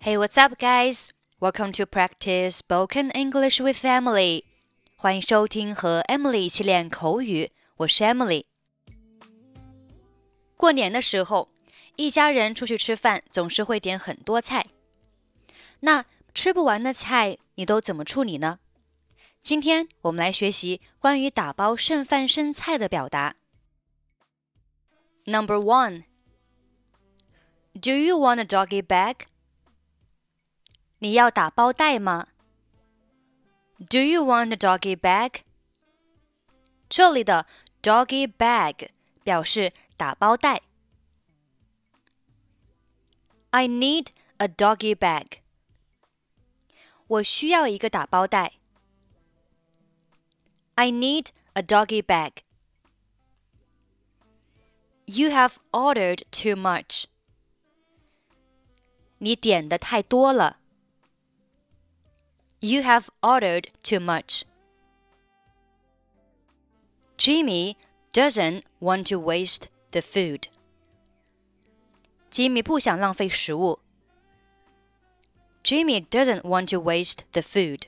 Hey, what's up, guys? Welcome to practice spoken English with Emily. 欢迎收听和 Emily 一起练口语，我是 Emily。过年的时候，一家人出去吃饭，总是会点很多菜。那吃不完的菜，你都怎么处理呢？今天我们来学习关于打包剩饭剩菜的表达。Number one. Do you want a doggy bag? 你要打包袋吗？Do you want a doggy bag? 这里的 doggy bag 表示打包袋。I need a doggy bag. 我需要一个打包袋。I need a doggy bag. You have ordered too much. 你点的太多了。You have ordered too much. Jimmy doesn't want to waste the food. Jimmy 不想浪费食物。Jimmy doesn't want to waste the food.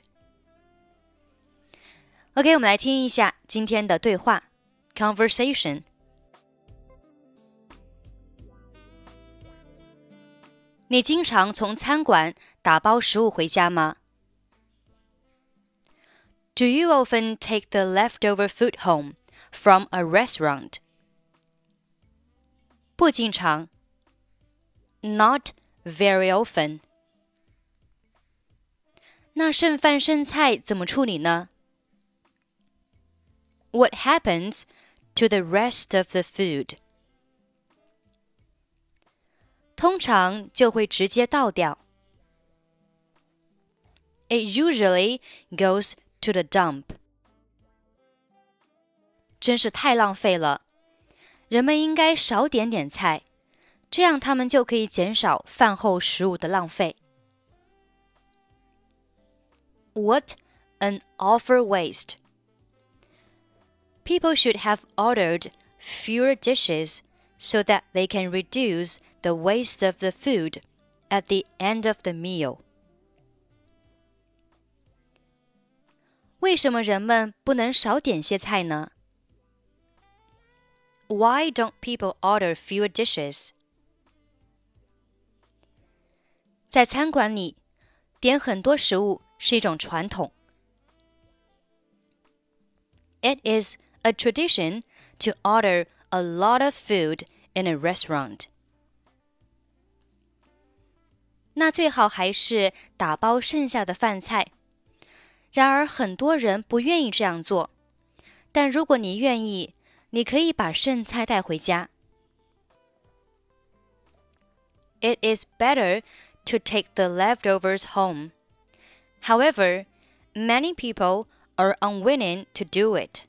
OK，我们来听一下今天的对话 conversation。你经常从餐馆打包食物回家吗 ？do you often take the leftover food home from a restaurant? 不经常. Not very often. 那剩饭剩菜怎么处理呢? What happens to the rest of the food? 通常就会直接倒掉. It usually goes to the dump。真是太浪费了，人们应该少点点菜，这样他们就可以减少饭后食物的浪费。What an awful waste! People should have ordered fewer dishes so that they can reduce the waste of the food at the end of the meal. 为什么人们不能少点些菜呢？Why don't people order fewer dishes？在餐馆里，点很多食物是一种传统。It is a tradition to order a lot of food in a restaurant. 那最好还是打包剩下的饭菜。 然而，很多人不愿意这样做。但如果你愿意，你可以把剩菜带回家。It is better to take the leftovers home. However, many people are unwilling to do it.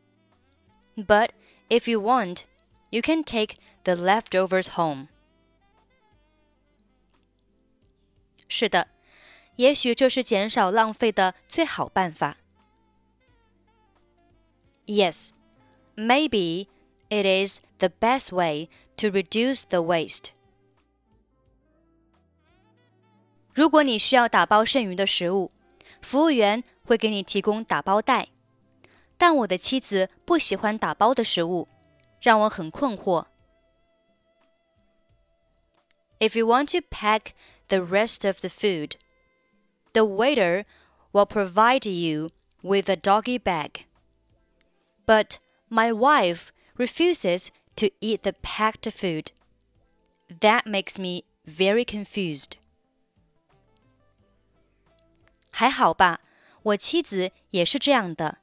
But if you want, you can take the leftovers home. 是的。 也许这是减少浪费的最好办法。Yes, maybe it is the best way to reduce the waste. 如果你需要打包剩余的食物，服务员会给你提供打包袋。但我的妻子不喜欢打包的食物，让我很困惑。If you want to pack the rest of the food, the waiter will provide you with a doggy bag. But my wife refuses to eat the packed food. That makes me very confused. 还好吧，我妻子也是这样的。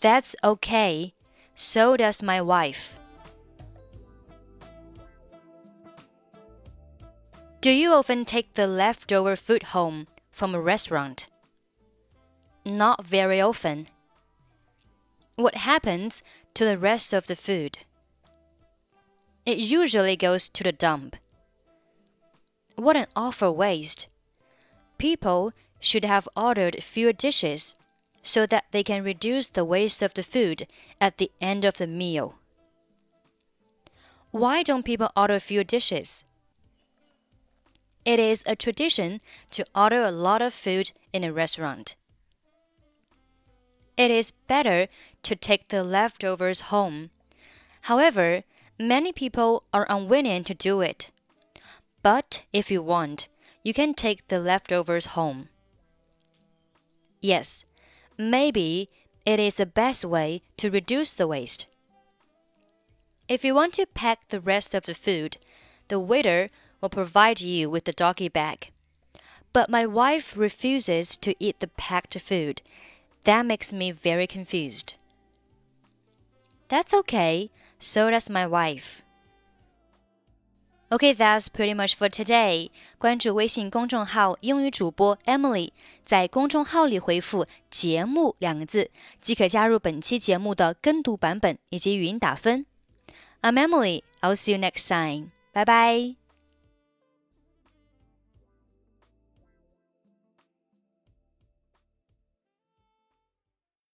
That's okay. So does my wife. Do you often take the leftover food home from a restaurant? Not very often. What happens to the rest of the food? It usually goes to the dump. What an awful waste. People should have ordered fewer dishes so that they can reduce the waste of the food at the end of the meal. Why don't people order fewer dishes? It is a tradition to order a lot of food in a restaurant. It is better to take the leftovers home. However, many people are unwilling to do it. But if you want, you can take the leftovers home. Yes, maybe it is the best way to reduce the waste. If you want to pack the rest of the food, the waiter will provide you with the doggy bag. But my wife refuses to eat the packed food. That makes me very confused. That's okay, so does my wife. Okay, that's pretty much for today. 关注微信公众号“英语主播 Emily”，在公众号里回复“节目”两个字，即可加入本期节目的跟读版本以及语音打分。I'm Emily. I'll see you next time. Bye bye.